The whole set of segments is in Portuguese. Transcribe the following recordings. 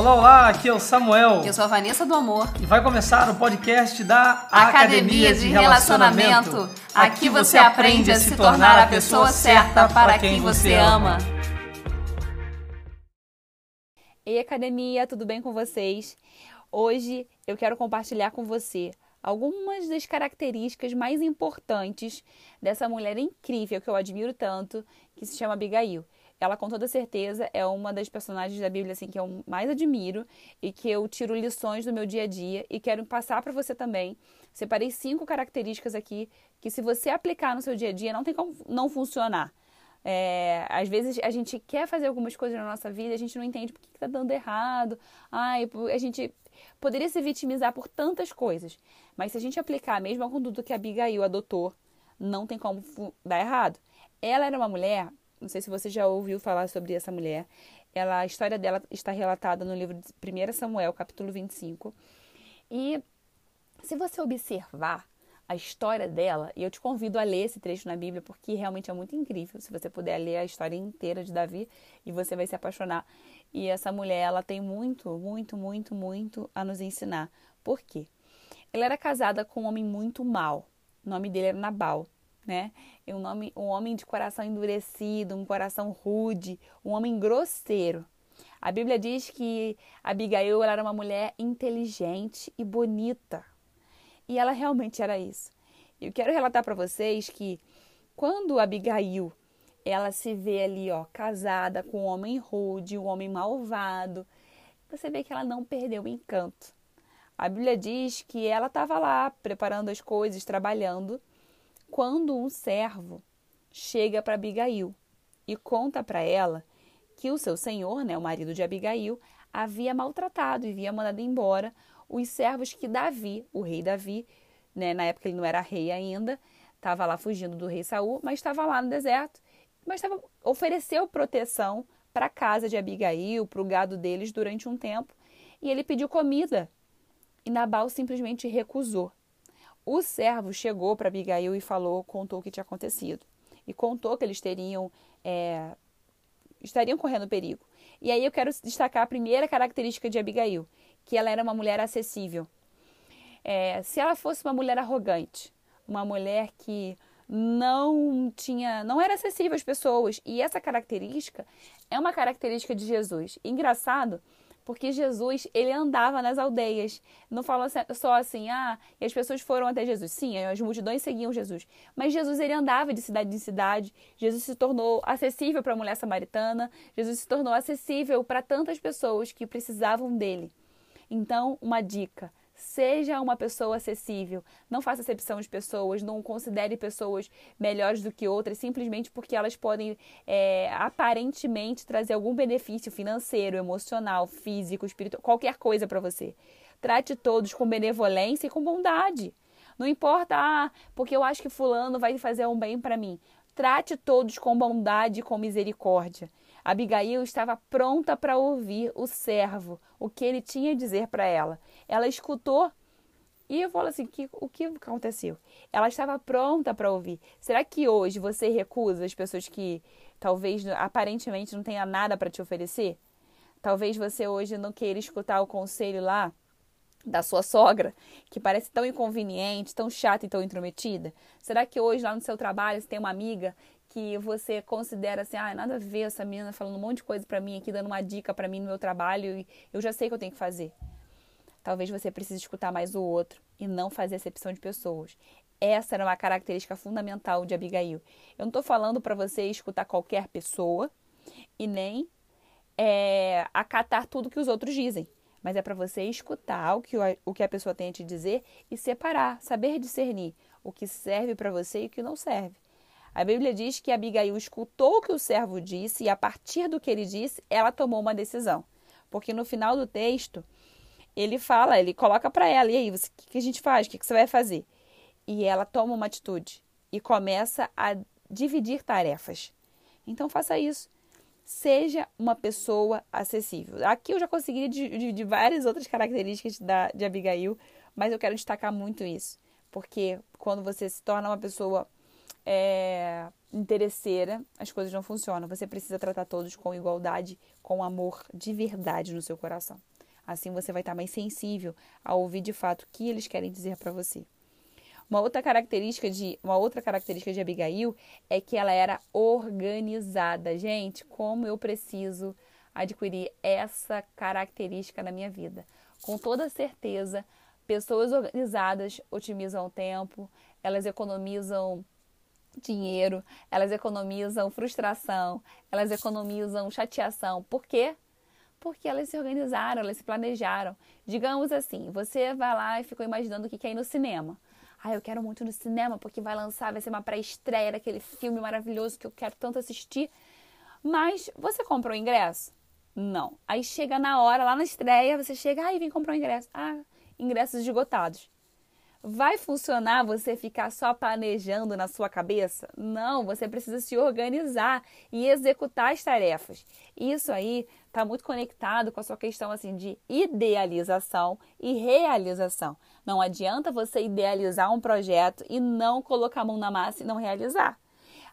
Olá, olá, aqui é o Samuel. Eu sou a Vanessa do Amor. E vai começar o podcast da Academia, de, Relacionamento. Aqui você aprende a se tornar a pessoa certa para quem você ama. Ei, Academia, tudo bem com vocês? Hoje eu quero compartilhar com você algumas das características mais importantes dessa mulher incrível que eu admiro tanto, que se chama Abigail ela com toda certeza é uma das personagens da Bíblia assim que eu mais admiro e que eu tiro lições do meu dia a dia e quero passar para você também. Separei cinco características aqui que se você aplicar no seu dia a dia não tem como não funcionar. É, às vezes a gente quer fazer algumas coisas na nossa vida, a gente não entende por que está dando errado. Ai, a gente poderia se vitimizar por tantas coisas. Mas se a gente aplicar a mesma conduta que a Abigail adotou, não tem como dar errado. Ela era uma mulher não sei se você já ouviu falar sobre essa mulher. Ela, a história dela está relatada no livro de 1 Samuel, capítulo 25. E se você observar a história dela, e eu te convido a ler esse trecho na Bíblia, porque realmente é muito incrível. Se você puder ler a história inteira de Davi, e você vai se apaixonar. E essa mulher, ela tem muito, muito, muito, muito a nos ensinar. Por quê? Ela era casada com um homem muito mau. O nome dele era Nabal né? Um, nome, um homem de coração endurecido, um coração rude, um homem grosseiro. A Bíblia diz que Abigail era uma mulher inteligente e bonita. E ela realmente era isso. Eu quero relatar para vocês que quando Abigail ela se vê ali, ó, casada com um homem rude, um homem malvado, você vê que ela não perdeu o encanto. A Bíblia diz que ela estava lá preparando as coisas, trabalhando, quando um servo chega para Abigail e conta para ela que o seu senhor, né, o marido de Abigail, havia maltratado e havia mandado embora os servos que Davi, o rei Davi, né, na época ele não era rei ainda, estava lá fugindo do rei Saul, mas estava lá no deserto, mas tava, ofereceu proteção para a casa de Abigail, para o gado deles durante um tempo, e ele pediu comida. E Nabal simplesmente recusou. O servo chegou para Abigail e falou, contou o que tinha acontecido. E contou que eles teriam, é, estariam correndo perigo. E aí eu quero destacar a primeira característica de Abigail, que ela era uma mulher acessível. É, se ela fosse uma mulher arrogante, uma mulher que não tinha, não era acessível às pessoas, e essa característica é uma característica de Jesus. Engraçado porque Jesus, ele andava nas aldeias. Não fala só assim, ah, e as pessoas foram até Jesus. Sim, as multidões seguiam Jesus. Mas Jesus, ele andava de cidade em cidade. Jesus se tornou acessível para a mulher samaritana. Jesus se tornou acessível para tantas pessoas que precisavam dele. Então, uma dica: Seja uma pessoa acessível. Não faça acepção de pessoas, não considere pessoas melhores do que outras simplesmente porque elas podem é, aparentemente trazer algum benefício financeiro, emocional, físico, espiritual, qualquer coisa para você. Trate todos com benevolência e com bondade. Não importa, ah, porque eu acho que fulano vai fazer um bem para mim. Trate todos com bondade e com misericórdia. Abigail estava pronta para ouvir o servo, o que ele tinha a dizer para ela. Ela escutou e eu falo assim: que, o que aconteceu? Ela estava pronta para ouvir. Será que hoje você recusa as pessoas que talvez aparentemente não tenha nada para te oferecer? Talvez você hoje não queira escutar o conselho lá da sua sogra, que parece tão inconveniente, tão chata e tão intrometida? Será que hoje lá no seu trabalho você tem uma amiga que você considera assim, ah, nada a ver essa menina falando um monte de coisa para mim aqui, dando uma dica para mim no meu trabalho e eu já sei o que eu tenho que fazer. Talvez você precise escutar mais o outro e não fazer acepção de pessoas. Essa era uma característica fundamental de Abigail. Eu não estou falando para você escutar qualquer pessoa e nem é, acatar tudo que os outros dizem, mas é para você escutar o que, o que a pessoa tem a te dizer e separar, saber discernir o que serve para você e o que não serve. A Bíblia diz que Abigail escutou o que o servo disse e, a partir do que ele disse, ela tomou uma decisão. Porque no final do texto, ele fala, ele coloca para ela: e aí, o que, que, a gente faz? O que, que você vai fazer? E ela toma uma atitude e começa a dividir tarefas. Então, faça isso. Seja uma pessoa acessível. Aqui eu já consegui dividir várias outras características da, de Abigail, mas eu quero destacar muito isso. Porque quando você se torna uma pessoa é, interesseira, as coisas não funcionam. Você precisa tratar todos com igualdade, com amor de verdade no seu coração. Assim você vai estar mais sensível a ouvir de fato o que eles querem dizer para você. Uma outra característica de uma outra característica de Abigail é que ela era organizada. Gente, como eu preciso adquirir essa característica na minha vida. Com toda certeza, pessoas organizadas otimizam o tempo, elas economizam dinheiro, elas economizam frustração, elas economizam chateação. Por quê? Porque elas se organizaram, elas se planejaram. Digamos assim, você vai lá e ficou imaginando o que quer ir no cinema. Ah, eu quero muito no cinema porque vai lançar, vai ser uma pré-estreia daquele filme maravilhoso que eu quero tanto assistir. Mas você comprou o ingresso? Não. Aí chega na hora, lá na estreia, você chega, ah, vem comprar o ingresso. Ah, ingressos esgotados. Vai funcionar você ficar só planejando na sua cabeça? Não, você precisa se organizar e executar as tarefas. Isso aí está muito conectado com a sua questão assim de idealização e realização. Não adianta você idealizar um projeto e não colocar a mão na massa e não realizar.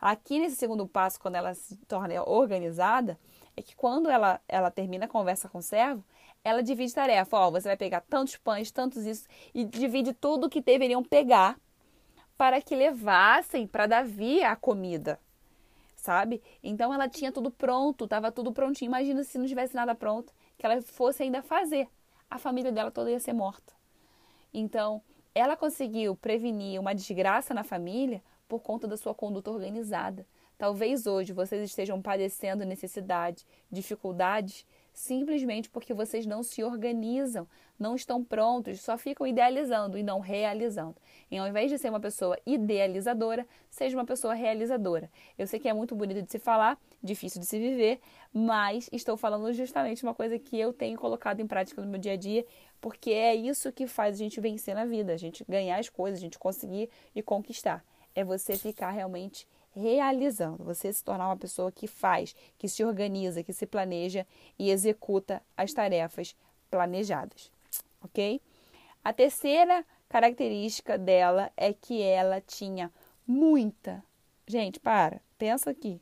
Aqui nesse segundo passo, quando ela se torna organizada, é que quando ela, ela termina a conversa com o servo, ela divide tarefa. Ó, você vai pegar tantos pães, tantos isso, e divide tudo que deveriam pegar para que levassem para Davi a comida sabe? Então ela tinha tudo pronto, estava tudo prontinho. Imagina se não tivesse nada pronto, que ela fosse ainda fazer. A família dela toda ia ser morta. Então, ela conseguiu prevenir uma desgraça na família por conta da sua conduta organizada. Talvez hoje vocês estejam padecendo necessidade, dificuldades simplesmente porque vocês não se organizam, não estão prontos, só ficam idealizando e não realizando. E ao invés de ser uma pessoa idealizadora, seja uma pessoa realizadora. Eu sei que é muito bonito de se falar, difícil de se viver, mas estou falando justamente uma coisa que eu tenho colocado em prática no meu dia a dia, porque é isso que faz a gente vencer na vida, a gente ganhar as coisas, a gente conseguir e conquistar. É você ficar realmente realizando, você se tornar uma pessoa que faz, que se organiza, que se planeja e executa as tarefas planejadas, ok? A terceira característica dela é que ela tinha muita. Gente, para, pensa aqui.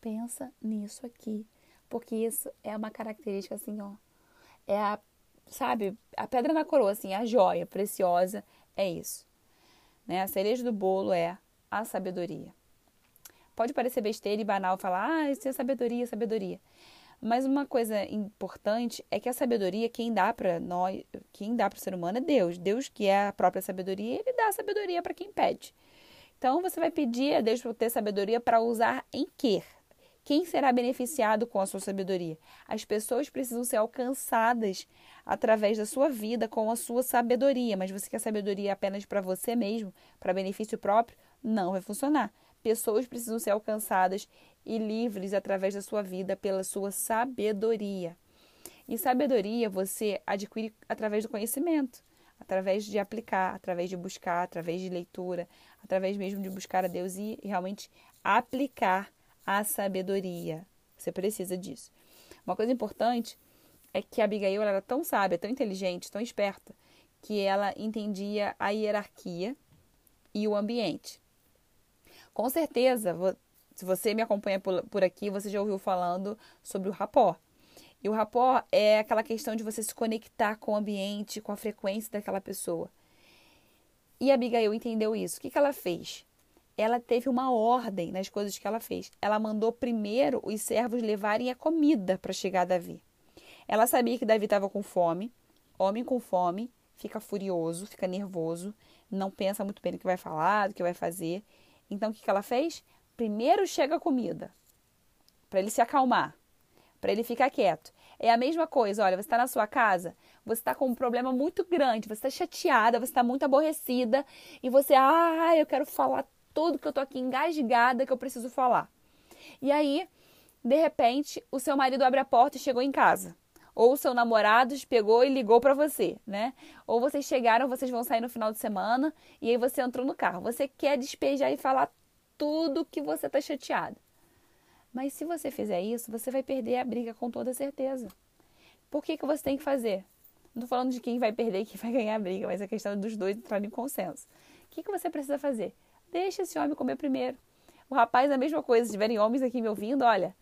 Pensa nisso aqui, porque isso é uma característica assim, ó. É a, sabe, a pedra na coroa, assim, a joia preciosa é isso. Né? A cereja do bolo é a sabedoria. Pode parecer besteira e banal falar, ah, isso é sabedoria, sabedoria. Mas uma coisa importante é que a sabedoria, quem dá para nós, quem dá para o ser humano é Deus. Deus que é a própria sabedoria, ele dá a sabedoria para quem pede. Então você vai pedir a Deus para ter sabedoria para usar em quê? Quem será beneficiado com a sua sabedoria? As pessoas precisam ser alcançadas através da sua vida com a sua sabedoria, mas você quer sabedoria apenas para você mesmo, para benefício próprio? Não vai funcionar. Pessoas precisam ser alcançadas e livres através da sua vida pela sua sabedoria. E sabedoria você adquire através do conhecimento, através de aplicar, através de buscar, através de leitura, através mesmo de buscar a Deus e realmente aplicar a sabedoria. Você precisa disso. Uma coisa importante é que a Abigail era tão sábia, tão inteligente, tão esperta, que ela entendia a hierarquia e o ambiente. Com certeza, se você me acompanha por, aqui, você já ouviu falando sobre o rapó. E o rapó é aquela questão de você se conectar com o ambiente, com a frequência daquela pessoa. E a Abigail entendeu isso. O que, que ela fez? Ela teve uma ordem nas coisas que ela fez. Ela mandou primeiro os servos levarem a comida para chegar a Davi. Ela sabia que Davi estava com fome. Homem com fome fica furioso, fica nervoso, não pensa muito bem no que vai falar, do que vai fazer. Então, o que, que ela fez? Primeiro chega a comida, para ele se acalmar, para ele ficar quieto. É a mesma coisa, olha, você está na sua casa, você está com um problema muito grande, você está chateada, você está muito aborrecida e você, ah, eu quero falar tudo que eu tô aqui engasgada que eu preciso falar. E aí, de repente, o seu marido abre a porta e chegou em casa. Ou o seu namorado pegou e ligou para você, né? Ou vocês chegaram, vocês vão sair no final de semana e aí você entrou no carro. Você quer despejar e falar tudo que você tá chateado. Mas se você fizer isso, você vai perder a briga com toda certeza. Por que, que você tem que fazer? Não estou falando de quem vai perder e quem vai ganhar a briga, mas a questão dos dois entrarem em consenso. O que, que você precisa fazer? Deixa esse homem comer primeiro. O rapaz, a mesma coisa. Se tiverem homens aqui me ouvindo, olha,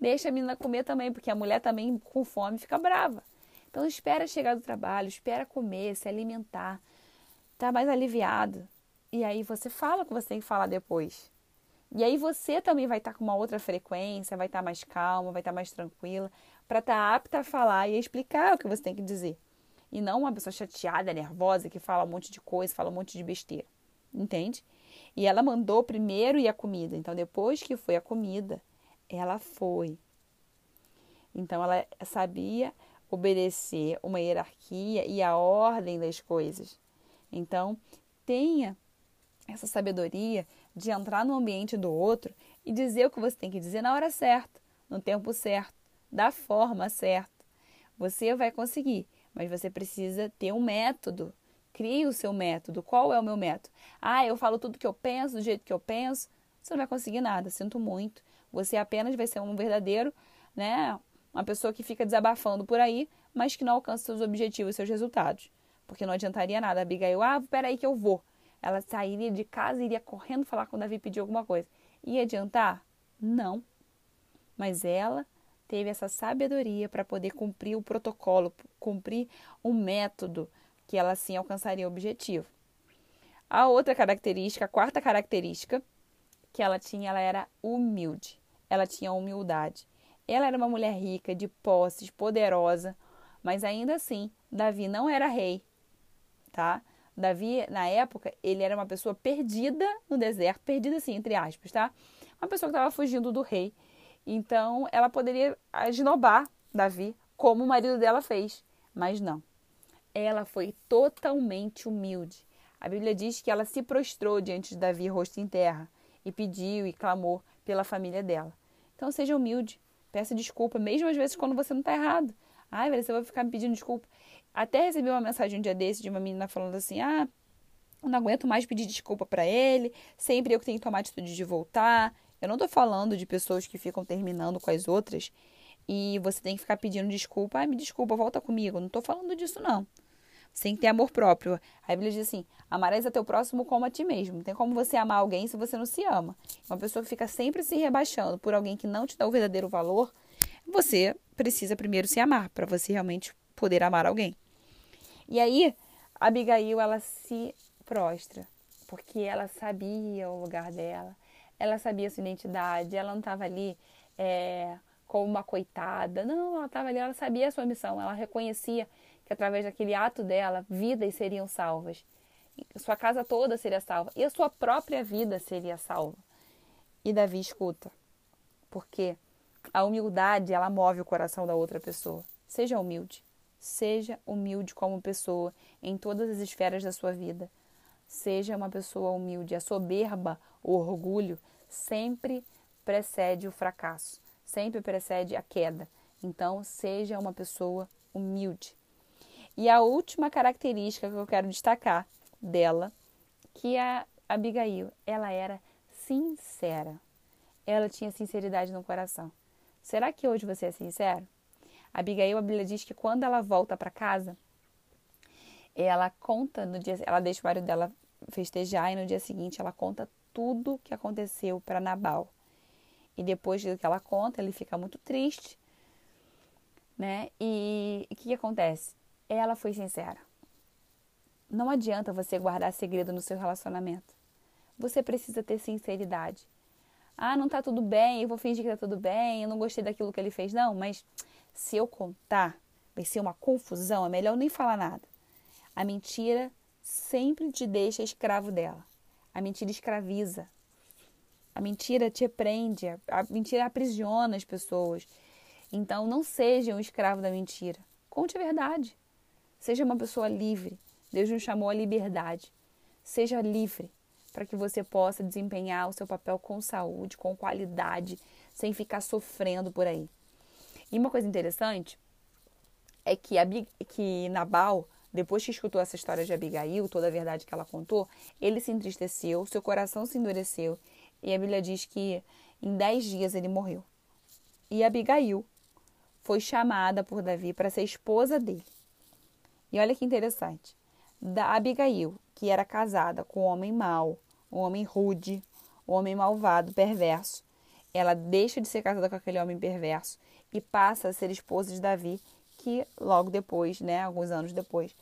Deixa a menina comer também, porque a mulher também com fome fica brava. Então espera chegar do trabalho, espera comer, se alimentar, tá mais aliviado. E aí você fala o que você tem que falar depois. E aí você também vai estar tá com uma outra frequência, vai estar tá mais calma, vai estar tá mais tranquila, para estar tá apta a falar e explicar o que você tem que dizer. E não uma pessoa chateada, nervosa, que fala um monte de coisa, fala um monte de besteira. Entende? E ela mandou primeiro ir a comida. Então, depois que foi a comida, ela foi. Então, ela sabia obedecer uma hierarquia e a ordem das coisas. Então, tenha essa sabedoria de entrar no ambiente do outro e dizer o que você tem que dizer na hora certa, no tempo certo, da forma certa. Você vai conseguir, mas você precisa ter um método. Crie o seu método. Qual é o meu método? Ah, eu falo tudo que eu penso, do jeito que eu penso. Você não vai conseguir nada, sinto muito. Você apenas vai ser um verdadeiro, né? Uma pessoa que fica desabafando por aí, mas que não alcança seus objetivos, seus resultados. Porque não adiantaria nada. A Abigail, ah, peraí que eu vou. Ela sairia de casa e iria correndo falar com o Davi pedir alguma coisa. Ia adiantar? Não. Mas ela teve essa sabedoria para poder cumprir o protocolo, cumprir o método que ela assim alcançaria o objetivo. A outra característica, a quarta característica que ela tinha, ela era humilde. Ela tinha humildade. Ela era uma mulher rica, de posses, poderosa, mas ainda assim, Davi não era rei, tá? Davi, na época, ele era uma pessoa perdida no deserto, perdida assim, entre aspas, tá? Uma pessoa que estava fugindo do rei. Então, ela poderia esnobar Davi, como o marido dela fez, mas não. Ela foi totalmente humilde. A Bíblia diz que ela se prostrou diante de Davi, rosto em terra, e pediu e clamou pela família dela. Então, seja humilde, peça desculpa, mesmo às vezes quando você não está errado. Ai, você vai ficar me pedindo desculpa. Até recebi uma mensagem um dia desse de uma menina falando assim: ah, eu não aguento mais pedir desculpa para ele, sempre eu que tenho que tomar atitude de voltar. Eu não tô falando de pessoas que ficam terminando com as outras e você tem que ficar pedindo desculpa. Ah, me desculpa, volta comigo. não tô falando disso, não. Que ter amor próprio. A Bíblia diz assim: amarás a teu próximo como a ti mesmo. Não tem como você amar alguém se você não se ama. Uma pessoa que fica sempre se rebaixando por alguém que não te dá o verdadeiro valor, você precisa primeiro se amar para você realmente poder amar alguém. E aí, Abigail, ela se prostra, porque ela sabia o lugar dela, ela sabia sua identidade, ela não estava ali é, como uma coitada, não, ela estava ali, ela sabia a sua missão, ela reconhecia que através daquele ato dela, vidas seriam salvas, sua casa toda seria salva, e a sua própria vida seria salva. E Davi escuta, porque a humildade, ela move o coração da outra pessoa. Seja humilde. Seja humilde como pessoa em todas as esferas da sua vida. Seja uma pessoa humilde. A soberba, o orgulho, sempre precede o fracasso, sempre precede a queda. Então, seja uma pessoa humilde. E a última característica que eu quero destacar dela, que é a Abigail, ela era sincera. Ela tinha sinceridade no coração. Será que hoje você é sincero? Abigail, a Bíblia diz que quando ela volta para casa, ela conta no dia, ela deixa o marido dela festejar e no dia seguinte ela conta tudo o que aconteceu para Nabal. E depois do que ela conta, ele fica muito triste, né? E o que, que acontece? Ela foi sincera. Não adianta você guardar segredo no seu relacionamento. Você precisa ter sinceridade. Ah, não tá tudo bem, eu vou fingir que tá tudo bem, eu não gostei daquilo que ele fez. Não, mas se eu contar, vai ser uma confusão, é melhor nem falar nada. A mentira sempre te deixa escravo dela. A mentira escraviza. A mentira te prende, a mentira aprisiona as pessoas. Então não seja um escravo da mentira. Conte a verdade. Seja uma pessoa livre. Deus nos chamou à liberdade. Seja livre para que você possa desempenhar o seu papel com saúde, com qualidade, sem ficar sofrendo por aí. E uma coisa interessante é que, a, que Nabal, depois que escutou essa história de Abigail, toda a verdade que ela contou, ele se entristeceu, seu coração se endureceu. E a Bíblia diz que em dez dias ele morreu. E Abigail foi chamada por Davi para ser esposa dele. E olha que interessante. Da Abigail, que era casada com um homem mau, um homem rude, um homem malvado, perverso, ela deixa de ser casada com aquele homem perverso e passa a ser esposa de Davi, que logo depois, né, alguns anos depois,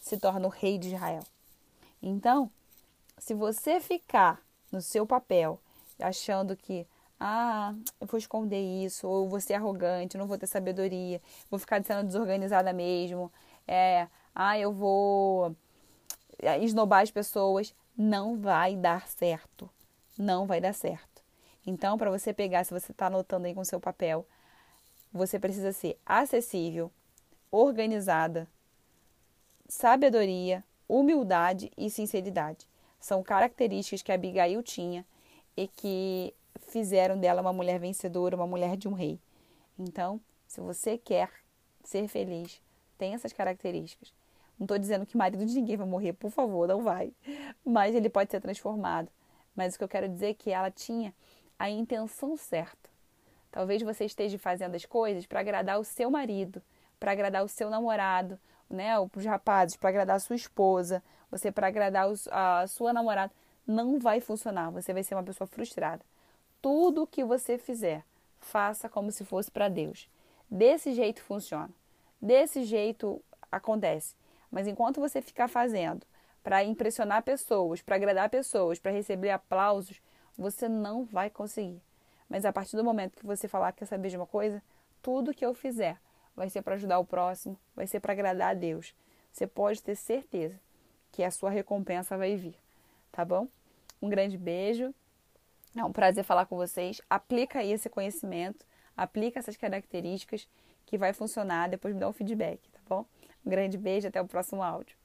se torna o rei de Israel. Então, se você ficar no seu papel achando que ah, eu vou esconder isso, ou vou ser arrogante, não vou ter sabedoria, vou ficar sendo desorganizada mesmo, é, ah, eu vou é, esnobar as pessoas, não vai dar certo. Não vai dar certo. Então, para você pegar, se você está anotando aí com seu papel, você precisa ser acessível, organizada, sabedoria, humildade e sinceridade. São características que Abigail tinha e que fizeram dela uma mulher vencedora, uma mulher de um rei. Então, se você quer ser feliz, tem essas características. Não estou dizendo que marido de ninguém vai morrer, por favor, não vai. Mas ele pode ser transformado. Mas o que eu quero dizer é que ela tinha a intenção certa. Talvez você esteja fazendo as coisas para agradar o seu marido, para agradar o seu namorado, né? Os rapazes, para agradar a sua esposa, você para agradar a sua namorada. Não vai funcionar. Você vai ser uma pessoa frustrada. Tudo o que você fizer, faça como se fosse para Deus. Desse jeito funciona. Desse jeito acontece. Mas enquanto você ficar fazendo para impressionar pessoas, para agradar pessoas, para receber aplausos, você não vai conseguir. Mas a partir do momento que você falar que quer saber de uma coisa, tudo que eu fizer vai ser para ajudar o próximo, vai ser para agradar a Deus. Você pode ter certeza que a sua recompensa vai vir, tá bom? Um grande beijo. É um prazer falar com vocês. Aplica aí esse conhecimento, aplica essas características que vai funcionar. Depois me dá um feedback, tá bom? Um grande beijo, até o próximo áudio.